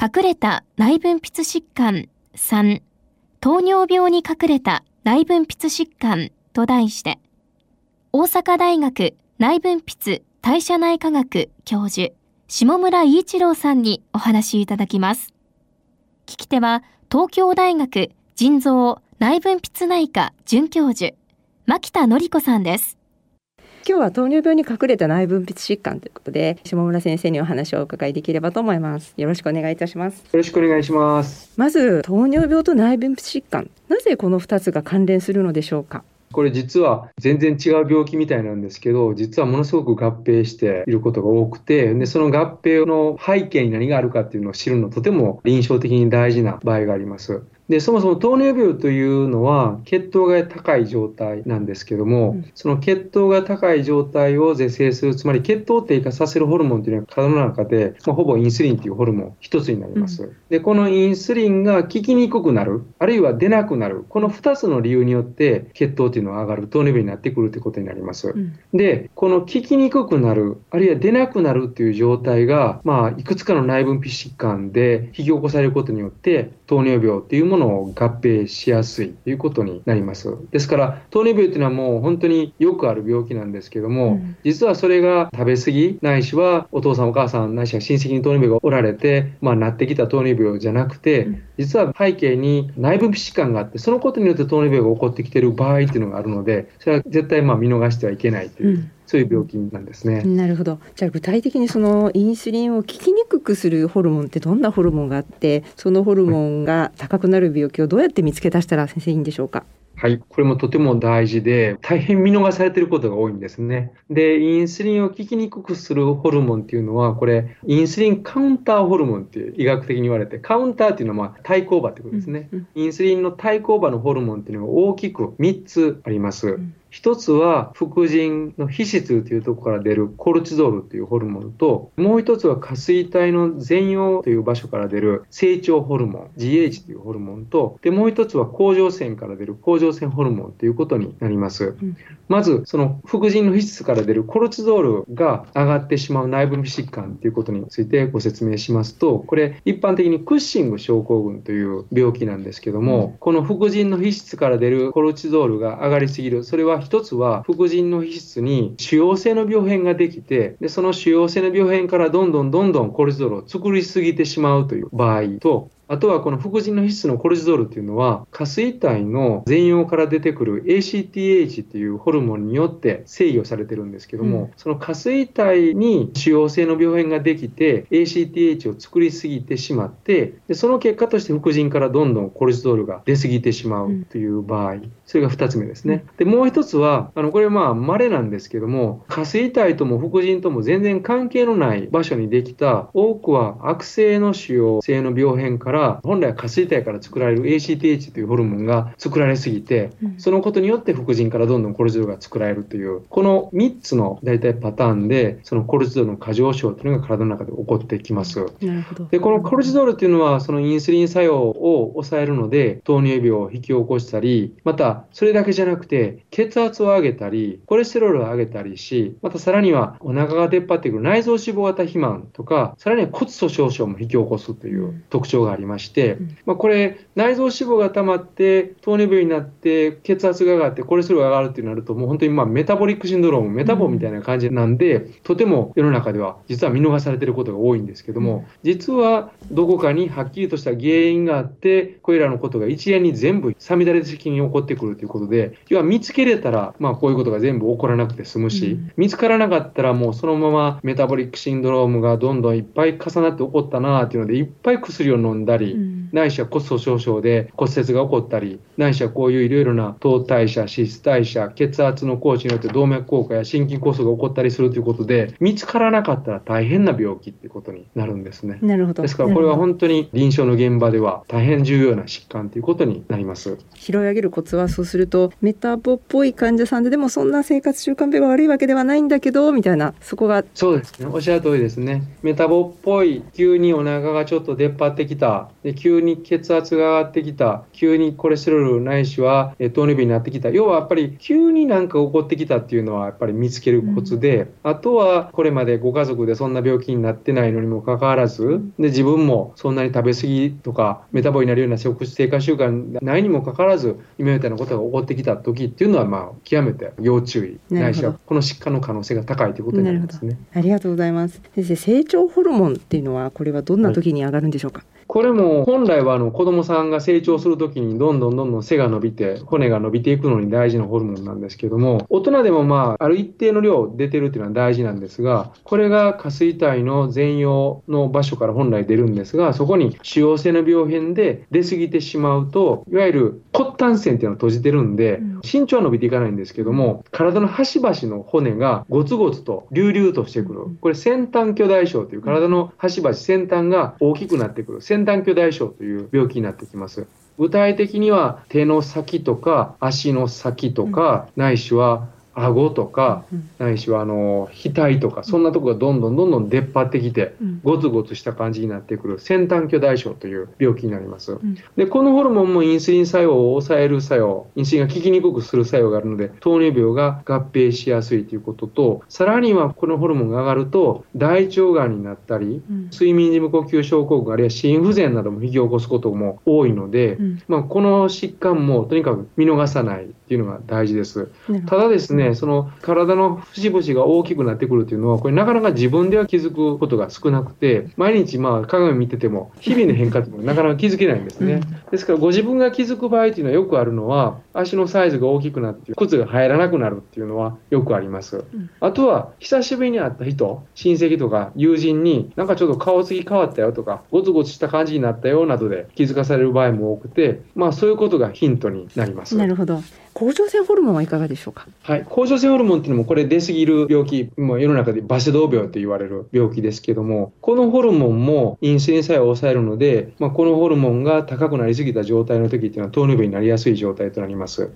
隠れた内分泌疾患。3糖尿病に隠れた内分泌疾患。と題して大阪大学内分泌代謝内科学教授下村伊一郎さんにお話いただきます。聞き手は東京大学腎臓内分泌内科准教授牧田典子さんです。今日は糖尿病に隠れた内分泌疾患ということで下村先生にお話をお伺いできればと思います。よろしくお願いいたします。よろしくお願いします。まず糖尿病と内分泌疾患。なぜこの2つが関連するのでしょうか？これ実は全然違う病気みたいなんですけど、実はものすごく合併していることが多くて、で、その合併の背景に何があるかっていうのを知るのとても臨床的に大事な場合があります。で、そもそも糖尿病というのは血糖が高い状態なんですけども、うん、その血糖が高い状態を是正する、つまり血糖を低下させるホルモンというのは体の中で、まあ、ほぼインスリンというホルモン一つになります、うん、で、このインスリンが効きにくくなる、あるいは出なくなる、この2つの理由によって血糖というのは上がる、糖尿病になってくるということになります。うん、で、この効きにくくなる、あるいは出なくなるという状態が、まあ、いくつかの内分泌疾患で引き起こされることによって、糖尿病というものを合併しやすいということになります。ですから、糖尿病というのはもう本当によくある病気なんですけども、うん、実はそれが食べ過ぎ、ないしはお父さんお母さん、ないしは親戚に糖尿病がおられて、まあなってきた糖尿病じゃなくて、実は背景に内分泌疾患があって、そのことによって糖尿病が起こってきている場合っていうのがあるので、それは絶対まあ見逃してはいけないという。うんそういう病気なんですね。なるほど。じゃあ具体的にそのインスリンを効きにくくするホルモンってどんなホルモンがあって、そのホルモンが高くなる病気をどうやって見つけ出したら先生いいんでしょうか？はい。これもとても大事で、大変見逃されていることが多いんですね。で、インスリンを効きにくくするホルモンっていうのは、これ、インスリンカウンターホルモンっていう医学的に言われて、カウンターっていうのはまあ対抗馬ってことですね。インスリンの対抗馬のホルモンっていうのが大きく3つあります。うん一つは副腎の皮質というところから出るコルチゾールというホルモンと、もう一つは下垂体の前葉という場所から出る成長ホルモン、GH というホルモンと、で、もう一つは甲状腺から出る甲状腺ホルモンということになります。うん、まず、その副腎の皮質から出るコルチゾールが上がってしまう内分泌疾患ということについてご説明しますと、これ一般的にクッシング症候群という病気なんですけども、うん、この副腎の皮質から出るコルチゾールが上がりすぎる、それは一つは副腎の皮質に腫瘍性の病変ができて、で、その腫瘍性の病変からどんどんどんどんコルチゾールを作りすぎてしまうという場合と、あとはこの副腎の皮質のコルチゾールっていうのは、下垂体の前葉から出てくる ACTH っていうホルモンによって制御されてるんですけども、うん、その下垂体に腫瘍性の病変ができて、ACTH を作りすぎてしまって、でその結果として副腎からどんどんコルチゾールが出すぎてしまうという場合、うん、それが2つ目ですね。で、もう一つは、あの、これまあ稀なんですけども、下垂体とも副腎とも全然関係のない場所にできた、多くは悪性の腫瘍性の病変からら、本来は下垂体から作られる ACTH というホルモンが作られすぎて、そのことによって副腎からどんどんコルチゾールが作られるという、この3つの大体パターンで、そのコルチゾールの過剰症というのが体の中で起こってきます。で、このコルチゾールというのは、そのインスリン作用を抑えるので、糖尿病を引き起こしたり、また、それだけじゃなくて、血圧を上げたり、コレステロールを上げたりし、またさらにはお腹が出っ張ってくる内臓脂肪型肥満とか、さらには骨粗鬆症も引き起こすという特徴がありまして、まあ、これ、内臓脂肪が溜まって、糖尿病になって、血圧が上がって、コレステロールが上がるってなると、もう本当にまあメタボリックシンドローム、メタボみたいな感じなんで、とても世の中では実は見逃されていることが多いんですけども、実はどこかにはっきりとした原因があって、これらのことが一連に全部、さみだれ的に起こってくるということで、要は見つけれたら、まあこういうことが全部起こらなくて済むし、見つからなかったらもうそのままメタボリックシンドロームがどんどんいっぱい重なって起こったなっていうので、いっぱい薬を飲んだり、ないしは骨粗鬆症で骨折が起こったり、ないしはこういういろいろな糖代謝、脂質代謝、血圧の高知によって動脈硬化や心筋梗塞が起こったりするということで、見つからなかったら大変な病気っていうことになるんですね。なるほど。ですからこれは本当に臨床の現場では大変重要な疾患ということになります。拾い上げるコツはそうするとメタボっぽい患者さんででもそんな生活習慣病が悪いわけではないんだけどみたいなそこがそうですねおっしゃる通りですねメタボっぽい急にお腹がちょっと出っ張ってきたで急に血圧が上がってきた。急にコレステロールないしは糖尿病になってきた。要はやっぱり急になんか起こってきたっていうのはやっぱり見つけるコツで、うん、あとはこれまでご家族でそんな病気になってないのにもかかわらずで自分もそんなに食べ過ぎとかメタボになるような食生活習慣ないにもかかわらず今みたいなことが起こってきた時っていうのはまあ極めて要注意。ないしはこの疾患の可能性が高いということになりますね。ありがとうございます。先生成長ホルモンっていうのはこれはどんな時に上がるんでしょうか？はいこれも本来はあの子供さんが成長するときにどんどんどんどん背が伸びて骨が伸びていくのに大事なホルモンなんですけども大人でもまあある一定の量出てるっていうのは大事なんですがこれが下垂体の全容の場所から本来出るんですがそこに主要性の病変で出過ぎてしまうといわゆる骨端線っていうのを閉じてるんで身長は伸びていかないんですけども体の端々の骨がゴツゴツと隆々としてくる。これ先端巨大症という体の端々先端が大きくなってくる。先端巨大症という病気になってきます。具体的には手の先とか足の先とか、ないしは顎とか、ないしはあの額とかそんなとこがどんどんどんどん出っ張ってきて、ゴツゴツした感じになってくる先端巨大症という病気になります、でこのホルモンもインスリン作用を抑える作用インスリンが効きにくくする作用があるので糖尿病が合併しやすいということとさらにはこのホルモンが上がると大腸がんになったり、睡眠時無呼吸症候群あるいは心不全なども引き起こすことも多いので、まあ、この疾患もとにかく見逃さないっていうのが大事です。ただですねその体の節々が大きくなってくるっていうのは、これなかなか自分では気づくことが少なくて、毎日まあ鏡見てても、日々の変化って なかなか気づけないんですね。ですからご自分が気づく場合っていうのはよくあるのは、足のサイズが大きくなって、靴が入らなくなるっていうのはよくあります。あとは、久しぶりに会った人、親戚とか友人に、なんかちょっと顔つき変わったよとか、ゴツゴツした感じになったよなどで気づかされる場合も多くて、まあそういうことがヒントになります。なるほど。甲状腺ホルモンはいかがでしょうか？はい、甲状腺ホルモンっていうのもこれ出過ぎる病気、もう世の中でバセドウ病と言われる病気ですけども、このホルモンもインスリン作用を抑えるので、まあ、このホルモンが高くなりすぎた状態の時っていうのは糖尿病になりやすい状態となります。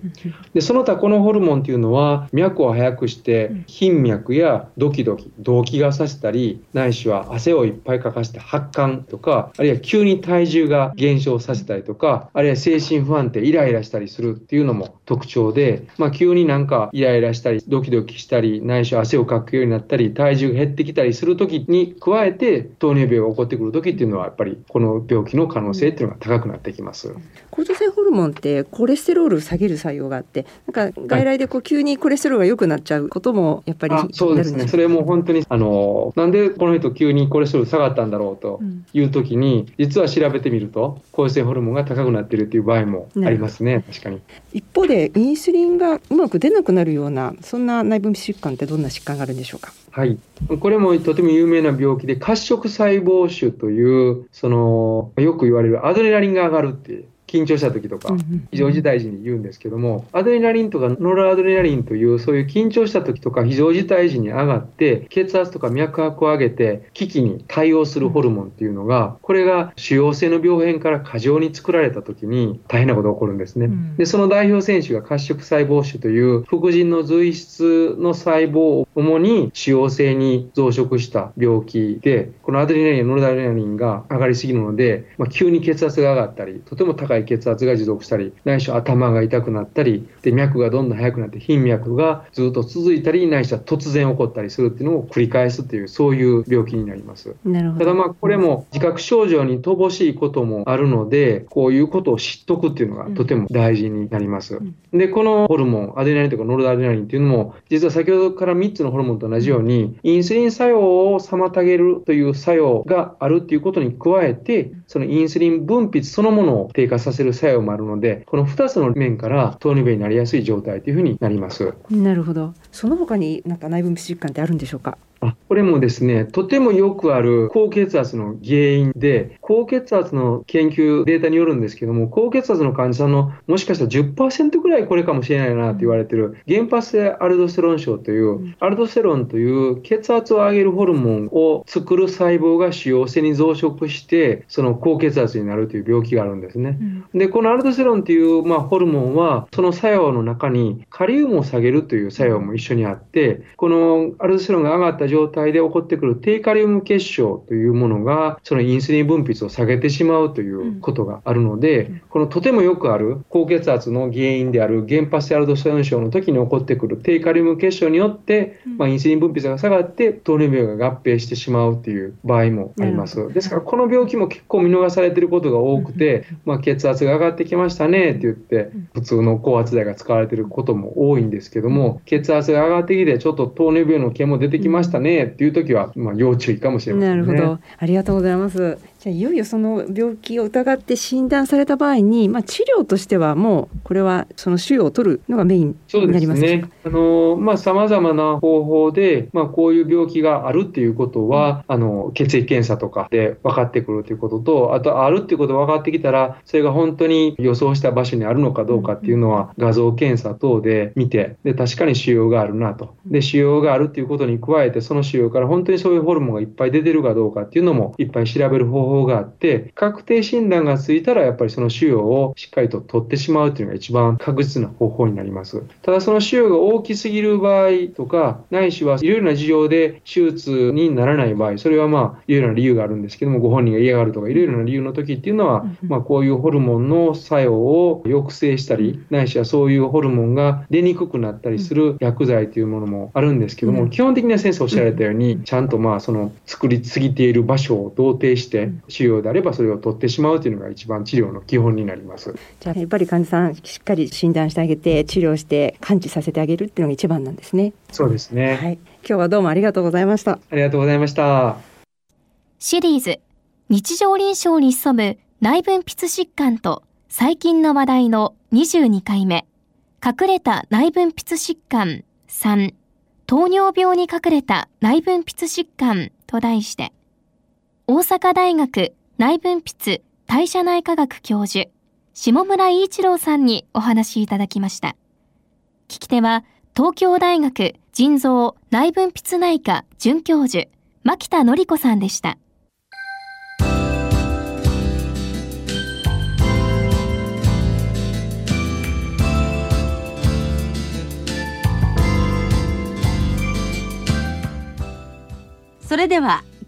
で、その他このホルモンっていうのは脈を速くして頻脈やドキドキ、動悸がさせたり、ないしは汗をいっぱいかかして発汗とか、あるいは急に体重が減少させたりとか、あるいは精神不安定、イライラしたりするっていうのも特徴で、まあ、急になんかイライラしたり、ドキドキしたり、内緒汗をかくようになったり、体重が減ってきたりするときに加えて、糖尿病が起こってくるときっていうのは、やっぱりこの病気の可能性っていうのが高くなってきます。甲状腺ホルモンってコレステロールを下げる作用があって、なんか外来でこう急にコレステロールが良くなっちゃうこともやっぱり、そうですね。それも本当にあのなんでこの人急にコレステロール下がったんだろうというときに、うん、実は調べてみると甲状腺ホルモンが高くなっているっていう場合もありますね。確かに。一方でインスリンがうまく出なくなるようなそんな内分泌疾患ってどんな疾患があるんでしょうか？はい、これもとても有名な病気で褐色細胞腫というそのよく言われるアドレナリンが上がるっていう緊張した時とか、非常事態時に言うんですけども、アドレナリンとかノルアドレナリンという、そういう緊張した時とか、非常事態時に上がって、血圧とか脈拍を上げて、危機に対応するホルモンっていうのが、これが主要性の病変から過剰に作られた時に大変なことが起こるんですね。で、その代表選手が褐色細胞腫という、副腎の髄質の細胞を主に主要性に増殖した病気で、このアドレナリンやノルアドレナリンが上がりすぎるので、まあ、急に血圧が上がったり、とても高い血圧が持続したり、ないしは頭が痛くなったり、で、脈がどんどん速くなって、頻脈がずっと続いたり、ないしは突然起こったりするっていうのを繰り返すっていう、そういう病気になります。なるほど。ただまあ、これも自覚症状に乏しいこともあるので、こういうことを知っとくっていうのがとても大事になります。うん、で、このホルモン、アデレナリンとかノルアデレナリンっていうのも、実は先ほどから3つのホルモンと同じように、インスリン作用を妨げるという作用があるっていうことに加えて、そのインスリン分泌そのものを低下させさせる作用もあるので、この2つの面から糖尿病になりやすい状態というふうになります。なるほど。その他になんか内分泌疾患ってあるんでしょうか？あこれもですね、とてもよくある高血圧の原因で、高血圧の研究データによるんですけども、高血圧の患者さんのもしかしたら10%ぐらいこれかもしれないなと言われてる、原発性アルドステロン症という、アルドステロンという血圧を上げるホルモンを作る細胞が腫瘍性に増殖して、その高血圧になるという病気があるんですね。で、このアルドステロンという、まあ、ホルモンは、その作用の中にカリウムを下げるという作用も一緒にあって、このアルドステロンが上がった状態で起こってくる低カリウム結晶というものが、そのインスリン分泌を下げてしまうということがあるので、このとてもよくある高血圧の原因である原発性アルドステロン症の時に起こってくる低カリウム結晶によって、まあ、インスリン分泌が下がって糖尿病が合併してしまうという場合もあります。ですから、この病気も結構見逃されていることが多くて、まあ、血圧が上がってきましたねって言って、普通の高圧剤が使われていることも多いんですけども、血圧が上がってきて、ちょっと糖尿病の毛も出てきましたねねっていう時は、まあ、要注意かもしれませんね。なるほど。ありがとうございます。じゃあいよいよその病気を疑って診断された場合に、まあ、治療としてはもうこれはその腫瘍を取るのがメインになりますね。あのまあ様々な方法で、まあ、こういう病気があるっていうことは、うん、あの血液検査とかで分かってくるということと、あとあるっていうことが分かってきたら、それが本当に予想した場所にあるのかどうかっていうのは画像検査等で見て、で確かに腫瘍があるなと。で腫瘍があるっていうことに加えて、その腫瘍から本当にそういうホルモンがいっぱい出てるかどうかっていうのもいっぱい調べる方法法があって、確定診断がついたらやっぱりその腫瘍をしっかりと取ってしまうというのが一番確実な方法になります。ただその腫瘍が大きすぎる場合とか、ないしはいろいろな事情で手術にならない場合、それはまあいろいろな理由があるんですけども、ご本人が嫌がるとかいろいろな理由の時っていうのは、まあこういうホルモンの作用を抑制したり、ないしはそういうホルモンが出にくくなったりする薬剤というものもあるんですけども、基本的には先生おっしゃられたように、ちゃんとまあその作りすぎている場所を同定して、腫瘍であればそれを取ってしまうというのが一番治療の基本になります。じゃあやっぱり患者さんしっかり診断してあげて治療して完治させてあげるっていうのが一番なんですね。そうですね。はい。今日はどうもありがとうございました。ありがとうございました。シリーズ日常臨床に潜む内分泌疾患と最近の話題の22回目隠れた内分泌疾患3糖尿病に隠れた内分泌疾患と題して大阪大学内分泌代謝内科学教授、下村一郎さんにお話しいただきました。聞き手は、東京大学腎臓内分泌内科准教授、牧田典子さんでした。それでは